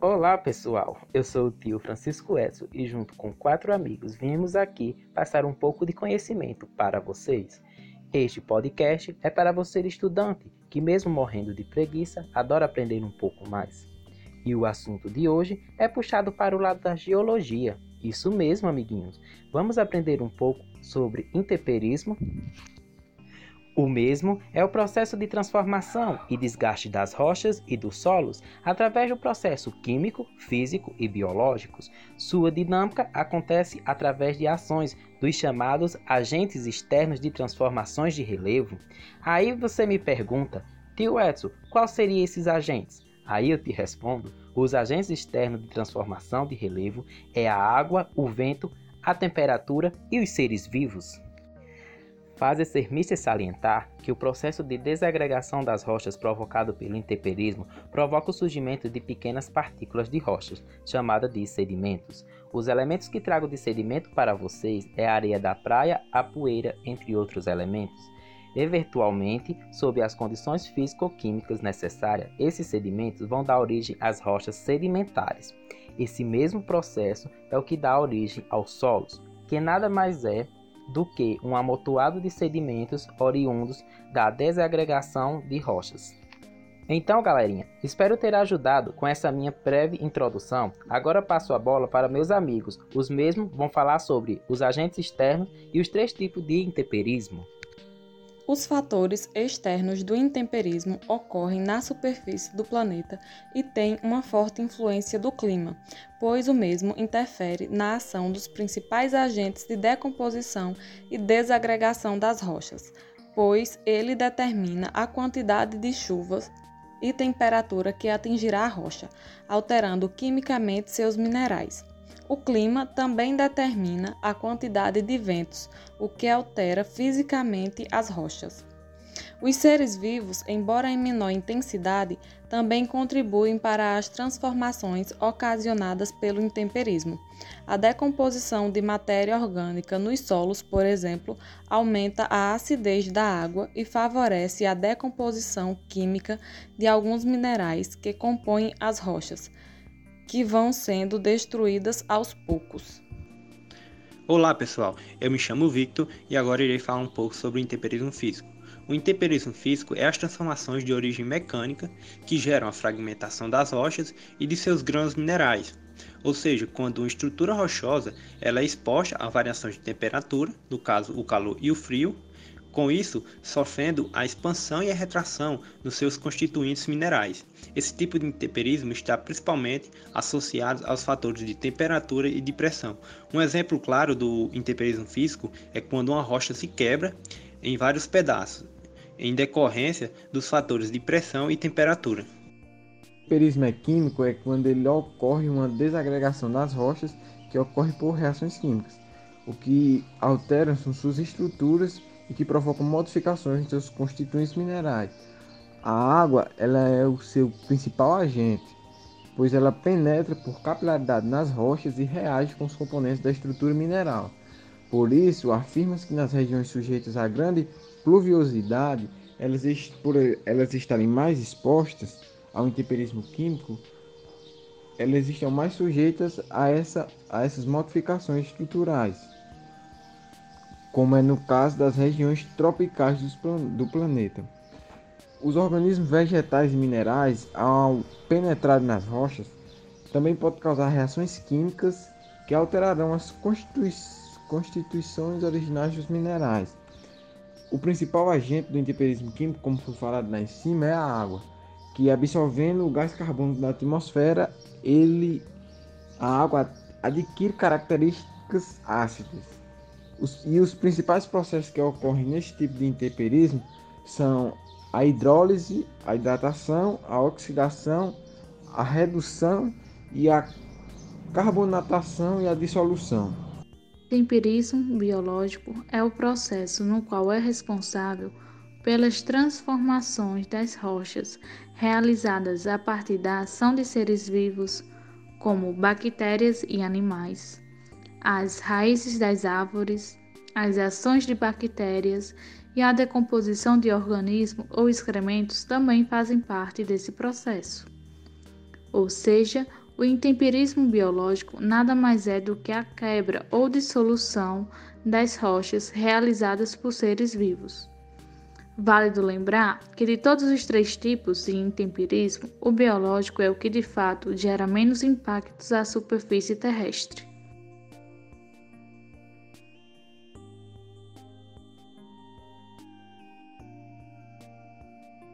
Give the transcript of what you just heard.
Olá pessoal, eu sou o tio Francisco Edson e junto com quatro amigos viemos aqui passar um pouco de conhecimento para vocês. Este podcast é para você estudante que mesmo morrendo de preguiça adora aprender um pouco mais. E o assunto de hoje é puxado para o lado da geologia. Isso mesmo, amiguinhos. Vamos aprender um pouco sobre intemperismo, o mesmo é o processo de transformação e desgaste das rochas e dos solos através do processo químico, físico e biológicos. Sua dinâmica acontece através de ações dos chamados agentes externos de transformações de relevo. Aí você me pergunta, tio Edson, quais seriam esses agentes? Aí eu te respondo: os agentes externos de transformação de relevo é a água, o vento, a temperatura e os seres vivos. Faz ser mister salientar que o processo de desagregação das rochas provocado pelo intemperismo provoca o surgimento de pequenas partículas de rochas, chamadas de sedimentos. Os elementos que trago de sedimento para vocês é a areia da praia, a poeira, entre outros elementos. Eventualmente, sob as condições físico-químicas necessárias, esses sedimentos vão dar origem às rochas sedimentares. Esse mesmo processo é o que dá origem aos solos, que nada mais é do que um amontoado de sedimentos oriundos da desagregação de rochas. Então, galerinha, espero ter ajudado com essa minha breve introdução. Agora passo a bola para meus amigos. Os mesmos vão falar sobre os agentes externos e os três tipos de intemperismo. Os fatores externos do intemperismo ocorrem na superfície do planeta e têm uma forte influência do clima, pois o mesmo interfere na ação dos principais agentes de decomposição e desagregação das rochas, pois ele determina a quantidade de chuvas e temperatura que atingirá a rocha, alterando quimicamente seus minerais. O clima também determina a quantidade de ventos, o que altera fisicamente as rochas. Os seres vivos, embora em menor intensidade, também contribuem para as transformações ocasionadas pelo intemperismo. A decomposição de matéria orgânica nos solos, por exemplo, aumenta a acidez da água e favorece a decomposição química de alguns minerais que compõem as rochas, que vão sendo destruídas aos poucos. Olá pessoal, eu me chamo Victor e agora irei falar um pouco sobre o intemperismo físico. O intemperismo físico é as transformações de origem mecânica que geram a fragmentação das rochas e de seus grãos minerais, ou seja, quando uma estrutura rochosa ela é exposta a variações de temperatura, no caso o calor e o frio, com isso sofrendo a expansão e a retração nos seus constituintes minerais. Esse tipo de intemperismo está principalmente associado aos fatores de temperatura e de pressão. Um exemplo claro do intemperismo físico é quando uma rocha se quebra em vários pedaços, em decorrência dos fatores de pressão e temperatura. O é químico é quando ele ocorre uma desagregação das rochas que ocorre por reações químicas, o que altera suas estruturas e que provocam modificações em seus constituintes minerais. A água ela é o seu principal agente, pois ela penetra por capilaridade nas rochas e reage com os componentes da estrutura mineral. Por isso, afirma-se que nas regiões sujeitas a grande pluviosidade, elas, por elas estarem mais expostas ao intemperismo químico, elas estão mais sujeitas a, essa, a essas modificações estruturais como é no caso das regiões tropicais do planeta. Os organismos vegetais e minerais, ao penetrar nas rochas, também podem causar reações químicas que alterarão as constitui constituições originais dos minerais. O principal agente do intemperismo químico, como foi falado lá em cima, é a água, que absorvendo o gás carbônico da atmosfera, ele, a água adquire características ácidas. Os, e os principais processos que ocorrem nesse tipo de intemperismo são a hidrólise, a hidratação, a oxidação, a redução e a carbonatação e a dissolução. Temperismo biológico é o processo no qual é responsável pelas transformações das rochas realizadas a partir da ação de seres vivos, como bactérias e animais as raízes das árvores, as ações de bactérias e a decomposição de organismos ou excrementos também fazem parte desse processo. Ou seja, O intemperismo biológico nada mais é do que a quebra ou dissolução das rochas realizadas por seres vivos. Válido lembrar que de todos os três tipos de intemperismo, o biológico é o que de fato gera menos impactos à superfície terrestre.